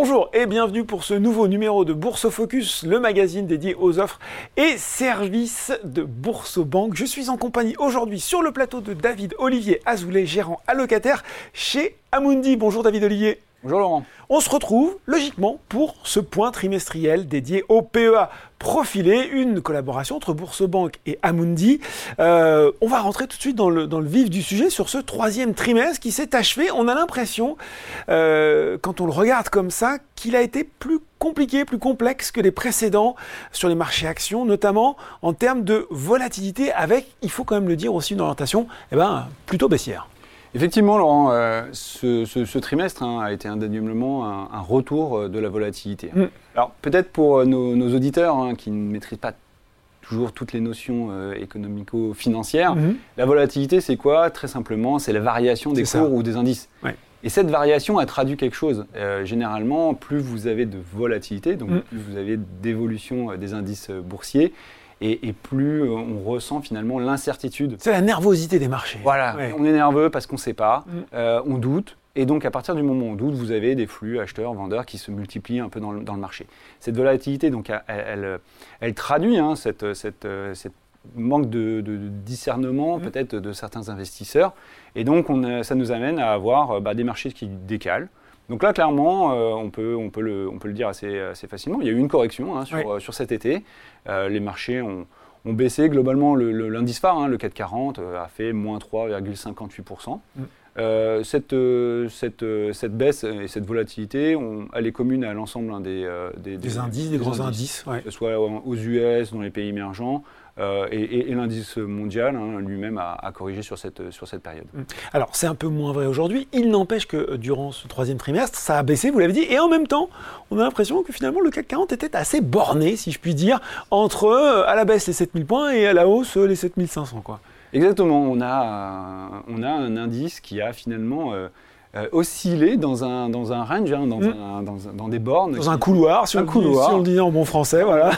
Bonjour et bienvenue pour ce nouveau numéro de Bourse Focus, le magazine dédié aux offres et services de Bourse Banque. Je suis en compagnie aujourd'hui sur le plateau de David Olivier Azoulay, gérant allocataire chez Amundi. Bonjour David Olivier. Bonjour Laurent. On se retrouve logiquement pour ce point trimestriel dédié au PEA profilé, une collaboration entre Bourse Banque et Amundi. Euh, on va rentrer tout de suite dans le, dans le, vif du sujet sur ce troisième trimestre qui s'est achevé. On a l'impression, euh, quand on le regarde comme ça, qu'il a été plus compliqué, plus complexe que les précédents sur les marchés actions, notamment en termes de volatilité, avec, il faut quand même le dire aussi, une orientation eh ben, plutôt baissière. Effectivement, Laurent, euh, ce, trimestre hein, a été indéniablement un, un, retour euh, de la volatilité. Mm. Alors peut-être pour euh, nos, auditeurs hein, qui ne maîtrisent pas toujours toutes les notions économico-financières, mm-hmm. la volatilité c'est quoi? Très simplement, c'est la variation des cours ou des indices. Et cette variation a traduit quelque chose. généralement, plus vous avez de volatilité, donc mm. plus vous avez d'évolution des indices boursiers, et, plus euh, on ressent finalement l'incertitude. C'est la nervosité des marchés. Voilà, on est nerveux parce qu'on ne sait pas, mm. euh, on doute, et donc à partir du moment où on doute, vous avez des flux acheteurs, vendeurs qui se multiplient un peu dans le, dans le marché. Cette volatilité, donc, elle, elle, traduit hein, cette, cette, cette, manque de, discernement mm. peut-être de certains investisseurs, et donc on, ça nous amène à avoir bah, des marchés qui décalent. Donc là, clairement, euh, on, peut, on, peut le, on peut le dire assez, assez facilement. Il y a eu une correction hein, sur, sur, cet été. Euh, les marchés ont, ont, baissé. Globalement, l'indice phare, hein, le 440, euh, a fait moins 3,58%. Mm. cette, cette, cette, baisse et cette volatilité, on, elle est commune à l'ensemble hein, des, des, indices, des, grands indices, que ce soit aux US, dans les pays émergents, euh, et, l'indice mondial hein, lui-même a, corrigé sur cette, sur cette période. Mm. Alors c'est un peu moins vrai aujourd'hui, il n'empêche que euh, durant ce troisième trimestre, ça a baissé, vous l'avez dit, et en même temps, on a l'impression que finalement le CAC 40 était assez borné, si je puis dire, entre euh, à la baisse les 7000 points et à la hausse les 7500. Quoi. Exactement, on a, on a un indice qui a finalement... oscillé dans un, dans un range, hein, dans, mm. dans, dans, des bornes. Dans un couloir, si, un on, couloir. si on le dit en bon français, voilà.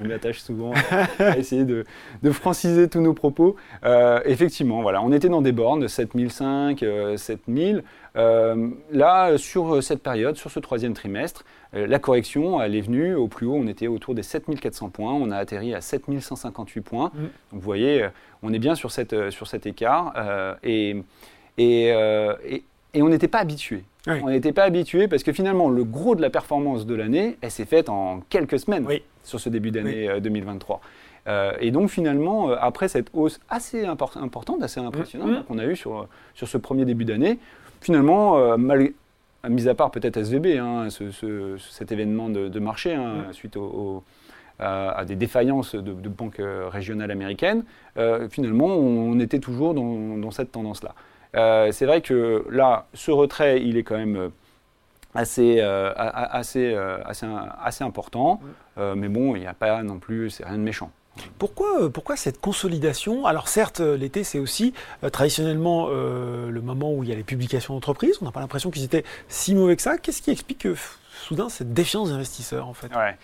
Je m'attache souvent à essayer de, franciser tous nos propos. Euh, effectivement, voilà, on était dans des bornes, 7005, 7000. Euh, là, sur cette période, sur ce troisième trimestre, euh, la correction, elle est venue au plus haut, on était autour des 7400 points, on a atterri à 7158 points. Mm. Donc vous voyez, on est bien sur, cette, sur cet écart. et, et, et on n'était pas habitué. On n'était pas habitué parce que finalement, le gros de la performance de l'année, elle s'est faite en quelques semaines sur ce début d'année 2023. Euh, euh, et donc finalement, euh, après cette hausse assez importante, assez impressionnante mm. qu'on a eue sur, sur ce premier début d'année, finalement, mal, mis à part peut-être SVB, hein, cet événement de, marché hein, mm. suite à des défaillances de, banques régionales américaines, finalement, on était toujours dans cette tendance-là. Euh, c'est vrai que là, ce retrait, il est quand même euh, assez, euh, assez, assez, important. mais bon, il n'y a pas non plus, c'est rien de méchant. Pourquoi, pourquoi cette consolidation? Alors certes, l'été, c'est aussi traditionnellement le moment où il y a les publications d'entreprises. On n'a pas l'impression qu'ils étaient si mauvais que ça. Qu'est-ce qui explique que soudain cette défiance des investisseurs en fait? Ouais.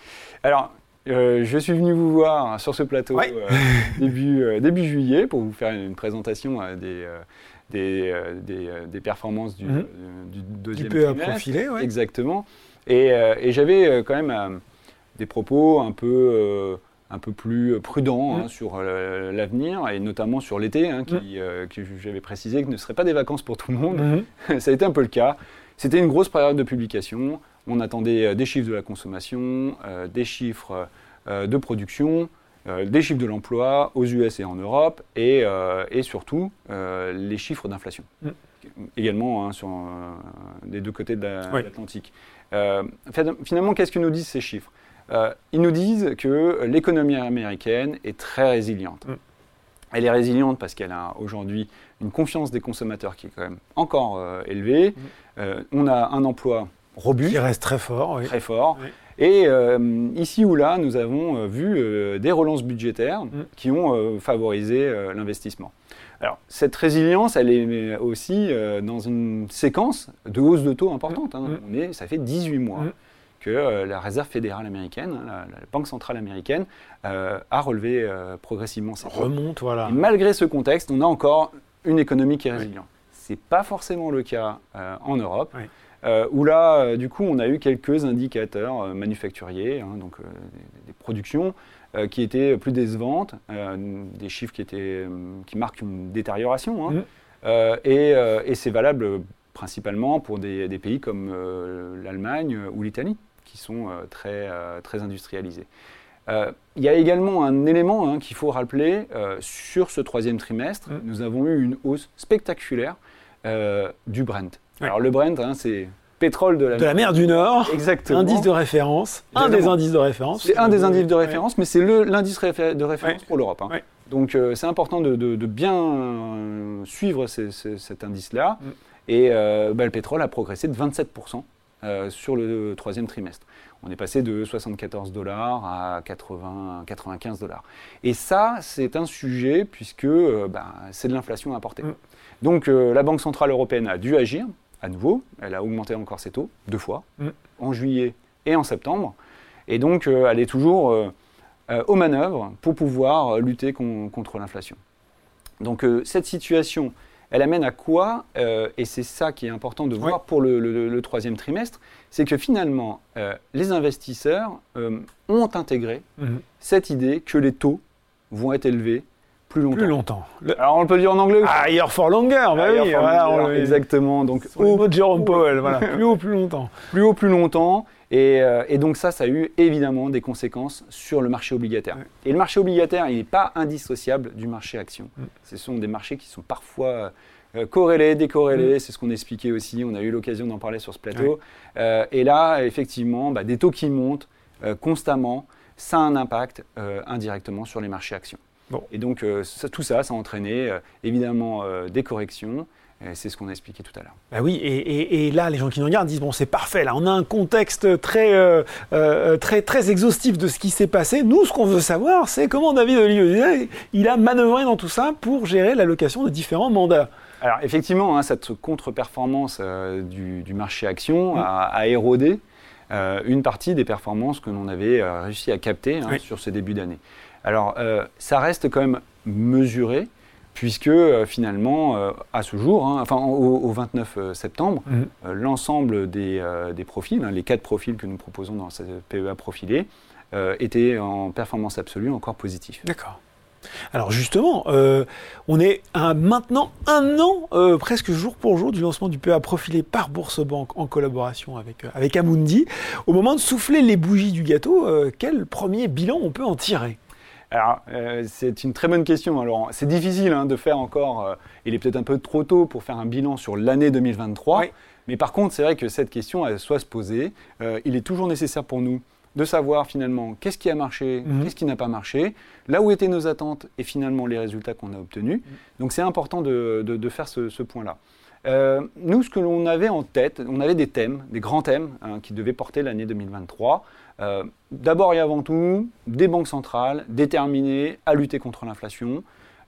Alors, je suis venu vous voir sur ce plateau début, début juillet pour vous faire une présentation des, des, euh, euh, des, performances du, mhm. du deuxième du trimestre. profilé, ouais. Exactement. Et, euh, et j'avais quand même des propos un peu un peu plus prudents hein, mhm. sur l'avenir et notamment sur l'été, hein, qui, mhm. que j'avais précisé que ne serait pas des vacances pour tout le monde. Ça a été un peu le cas. C'était une grosse période de publication. On attendait des chiffres de la consommation, des chiffres de production, des chiffres de l'emploi aux US et en Europe, et, euh, et surtout euh, les chiffres d'inflation. Mm. Également hein, sur les deux côtés de l'Atlantique. finalement, qu'est-ce que nous disent ces chiffres? Ils nous disent que l'économie américaine est très résiliente. Mm. Elle est résiliente parce qu'elle a aujourd'hui une confiance des consommateurs qui est quand même encore élevée. Mm. on a un emploi robuste. Qui reste très fort. Très fort. Et euh, ici ou là, nous avons euh, vu euh, des relances budgétaires mm. qui ont favorisé l'investissement. Alors, cette résilience, elle est aussi dans une séquence de hausse de taux importante. Hein. Mm. ça fait 18 mois mm. que la Réserve fédérale américaine, hein, la, Banque centrale américaine, a relevé progressivement ses Remonte, voilà. malgré ce contexte, on a encore une économie qui est résiliente. Ce n'est pas forcément le cas en Europe. Où là, du coup, on a eu quelques indicateurs manufacturiers, hein, donc des, productions, qui étaient plus décevantes, des chiffres qui, étaient, qui marquent une détérioration. Hein. Mmh. et, et c'est valable principalement pour des, pays comme l'Allemagne ou l'Italie, qui sont très, très industrialisés. Il y a également un élément hein, qu'il faut rappeler sur ce troisième trimestre. Mmh. Nous avons eu une hausse spectaculaire du Brent. Alors le Brent, hein, c'est pétrole de la, de la, mer du Nord. Exactement. Indice de référence. Un des indices de référence. C'est un des indices de référence, mais c'est l'indice de référence pour l'Europe. Hein. Donc euh, c'est important de, bien euh, suivre cet indice-là. Mm. Et euh, bah, le pétrole a progressé de 27% sur le troisième trimestre. On est passé de 74 dollars à 80, 95 dollars. Et ça, c'est un sujet puisque bah, c'est de l'inflation importée. Mm. Donc la Banque Centrale Européenne a dû agir à nouveau. Elle a augmenté encore ses taux deux fois, mm. en juillet et en septembre. Et donc, euh, elle est toujours euh, euh, aux manœuvres pour pouvoir lutter contre l'inflation. Donc, cette situation, elle amène à quoi Et c'est ça qui est important de voir pour le, troisième trimestre, c'est que finalement, les investisseurs ont intégré mm-hmm. cette idée que les taux vont être élevés plus longtemps. Alors on le peut dire en anglais Higher for longer, bah oui, voilà, exactement. Donc au Jerome Powell, voilà. plus haut, plus longtemps. Plus haut, plus longtemps. Et, euh, et, donc ça, ça a eu évidemment des conséquences sur le marché obligataire. Et le marché obligataire, il n'est pas indissociable du marché action. Mm. Ce sont des marchés qui sont parfois euh, corrélés, décorrélés. Mm. C'est ce qu'on expliquait aussi. On a eu l'occasion d'en parler sur ce plateau. Euh, et là, effectivement, bah, des taux qui montent constamment, ça a un impact indirectement sur les marchés actions. Et donc euh, tout ça, ça a entraîné euh, évidemment euh, des corrections. C'est ce qu'on a expliqué tout à l'heure. Bah oui, et, là, les gens qui nous regardent disent bon, c'est parfait. Là, on a un contexte très, très, très exhaustif de ce qui s'est passé. Nous, ce qu'on veut savoir, c'est comment David Olivier il a manœuvré dans tout ça pour gérer l'allocation de différents mandats. Alors effectivement, hein, cette contre-performance du, marché action mmh. a, érodé une partie des performances que l'on avait réussi à capter hein, sur ce début d'année. Alors, euh, ça reste quand même mesuré, puisque euh, finalement, euh, à ce jour, hein, enfin au, 29 septembre, mhm. l'ensemble des, profils, hein, les quatre profils que nous proposons dans cette PEA profilée, étaient en performance absolue encore positifs. D'accord. Alors justement, on est à maintenant un an, presque jour pour jour, du lancement du PEA profilé par Bourse-Banque en collaboration avec, avec Amundi. Au moment de souffler les bougies du gâteau, quel premier bilan on peut en tirer? Alors, euh, c'est une très bonne question. Alors, c'est difficile hein, de faire encore. Euh, il est peut-être un peu trop tôt pour faire un bilan sur l'année 2023. Mais par contre, c'est vrai que cette question, elle soit se poser. Euh, il est toujours nécessaire pour nous de savoir finalement qu'est-ce qui a marché, mhm. qu'est-ce qui n'a pas marché, là où étaient nos attentes et finalement les résultats qu'on a obtenus. Mhm. Donc, c'est important de, faire ce, point-là. Nous, ce que l'on avait en tête, on avait des thèmes, des grands thèmes hein, qui devaient porter l'année 2023. Euh, d'abord et avant tout, des banques centrales déterminées à lutter contre l'inflation,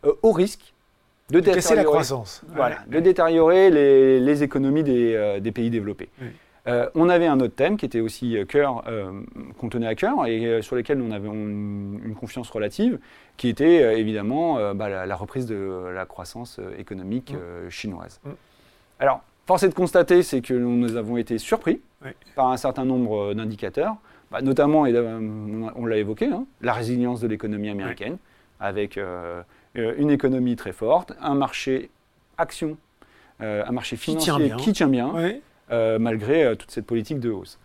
euh, au risque de détériorer, la croissance. Voilà, de détériorer les, économies des, euh, pays développés. on avait un autre thème qui était aussi cœur, qu'on tenait à cœur et sur lequel on avait une, confiance relative, qui était évidemment bah, la, reprise de la croissance économique mm. chinoise. Mm. Alors, force est de constater, c'est que nous avons été surpris par un certain nombre d'indicateurs. Bah, notamment, et on l'a évoqué, hein, la résilience de l'économie américaine, avec euh, euh, une économie très forte, un marché action, euh, un marché financier qui tient bien, malgré toute cette politique de hausse.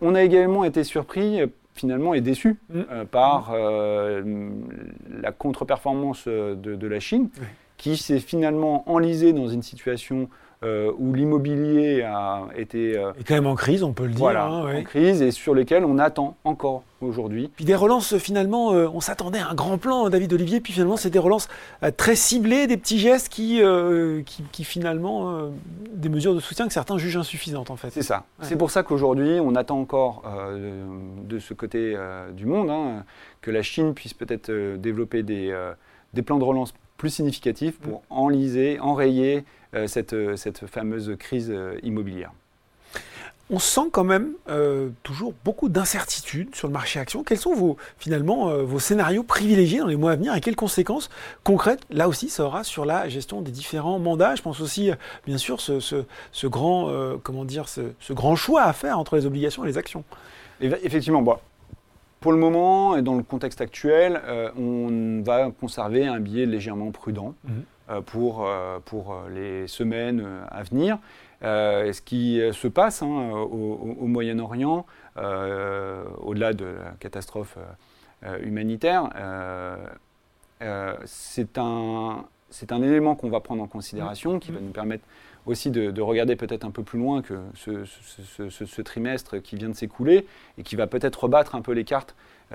on a également été surpris finalement et déçu mm. par la contre-performance de, la Chine, qui s'est finalement enlisée dans une situation euh, où l'immobilier a été... Euh, quand même en crise, on peut le dire. Voilà, hein, en crise, et sur lesquels on attend encore aujourd'hui. Puis des relances, finalement, euh, on s'attendait à un grand plan, David Olivier, puis finalement, c'est des relances très ciblées, des petits gestes qui, qui, finalement, des mesures de soutien que certains jugent insuffisantes, en fait. C'est ça. C'est pour ça qu'aujourd'hui, on attend encore de ce côté du monde hein, que la Chine puisse peut-être développer des, des plans de relance plus significatifs pour mm. enliser, enrayer euh, cette, euh, cette, fameuse crise euh, immobilière. on sent quand même euh, toujours beaucoup d'incertitudes sur le marché action. Quels sont vos, finalement euh, vos scénarios privilégiés dans les mois à venir et quelles conséquences concrètes, là aussi, ça aura sur la gestion des différents mandats? Je pense aussi, bien sûr, ce, ce, grand, comment dire, ce, ce, grand choix à faire entre les obligations et les actions. Effectivement, bon, pour le moment et dans le contexte actuel, on va conserver un billet légèrement prudent. Mhm. Pour, pour les semaines à venir. Euh, ce qui se passe hein, au, Moyen-Orient, euh, au-delà de la catastrophe euh, humanitaire, c'est un, un, élément qu'on va prendre en considération, qui va nous permettre aussi de, regarder peut-être un peu plus loin que ce, trimestre qui vient de s'écouler et qui va peut-être rebattre un peu les cartes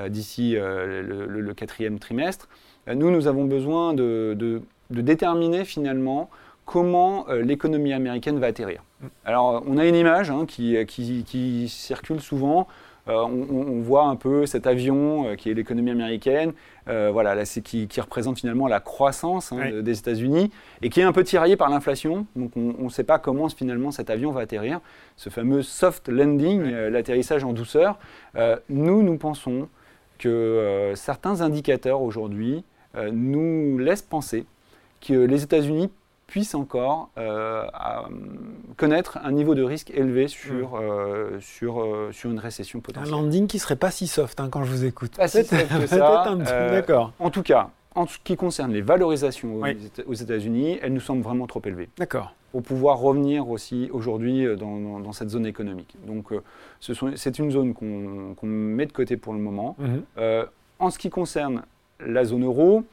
d'ici le, quatrième trimestre. nous, nous avons besoin de déterminer finalement comment euh, l'économie américaine va atterrir. Alors, on a une image hein, qui, qui, circule souvent. Euh, on, voit un peu cet avion euh, qui est l'économie américaine, voilà, là, qui, qui, représente finalement la croissance hein, des États-Unis et qui est un peu tiraillé par l'inflation. Donc, on ne sait pas comment finalement cet avion va atterrir. Ce fameux soft landing, l'atterrissage en douceur. nous, nous pensons que certains indicateurs aujourd'hui nous laissent penser que les États-Unis puisse encore euh, connaître un niveau de risque élevé sur, hmm. euh, sur, euh, sur une récession potentielle. Un landing qui serait pas si soft hein, quand je vous écoute. Pas si soft que ça. D'accord. En tout cas, en ce qui concerne les valorisations aux États-Unis, elles nous semblent vraiment trop élevées. D'accord. Pour pouvoir revenir aussi aujourd'hui dans, dans, cette zone économique. Donc, c'est une zone qu'on met de côté pour le moment. Mhm. en ce qui concerne la zone euro,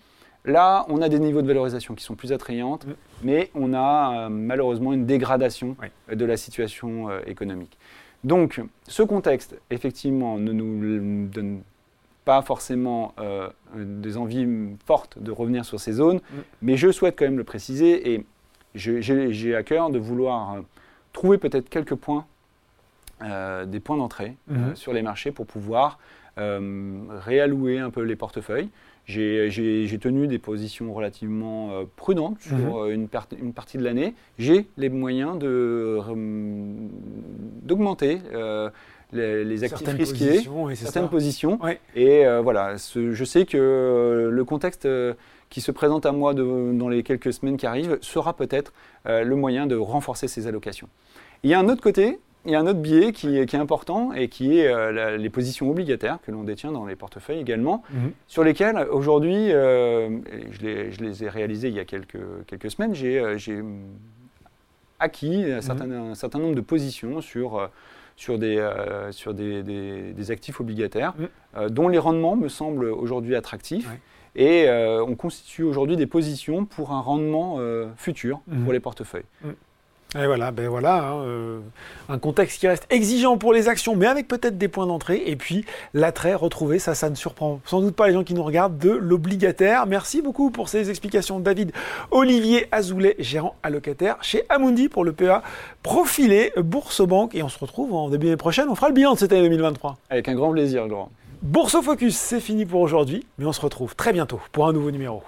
Là, on a des niveaux de valorisation qui sont plus attrayantes, mm. mais on a euh, malheureusement une dégradation de la situation euh, économique. Donc, ce contexte, effectivement, ne nous donne pas forcément euh, des envies fortes de revenir sur ces zones, mm. mais je souhaite quand même le préciser et j'ai à cœur de vouloir trouver peut-être quelques points, des points d'entrée mm-hmm. sur les marchés pour pouvoir réallouer un peu les portefeuilles. J'ai tenu des positions relativement euh, prudentes sur mhm. euh, une, une, partie de l'année. J'ai les moyens d'augmenter euh, les, actifs risqués, certaines positions. Et voilà, je sais que le contexte qui se présente à moi dans les quelques semaines qui arrivent sera peut-être le moyen de renforcer ces allocations. Il y a un autre côté il y a un autre biais qui, est important et qui est euh, les positions obligataires que l'on détient dans les portefeuilles également, mhm. sur lesquelles aujourd'hui, euh, je, les ai réalisées il y a quelques, quelques semaines, j'ai euh, acquis un, mhm. certain, un, certain, nombre de positions sur, sur, des, sur des, des, actifs obligataires mhm. dont les rendements me semblent aujourd'hui attractifs. Et on constitue aujourd'hui des positions pour un rendement futur pour les portefeuilles. Et voilà, ben voilà, hein, euh, un contexte qui reste exigeant pour les actions, mais avec peut-être des points d'entrée. Et puis l'attrait retrouvé, ça, ça ne surprend sans doute pas les gens qui nous regardent, de l'obligataire. Merci beaucoup pour ces explications, David Olivier Azoulay, gérant allocataire chez Amundi pour le PA profilé Bourse Banque. Et on se retrouve en début d'année prochaine. On fera le bilan de cette année 2023. Avec un grand plaisir, Laurent. Bourse Focus, c'est fini pour aujourd'hui, mais on se retrouve très bientôt pour un nouveau numéro.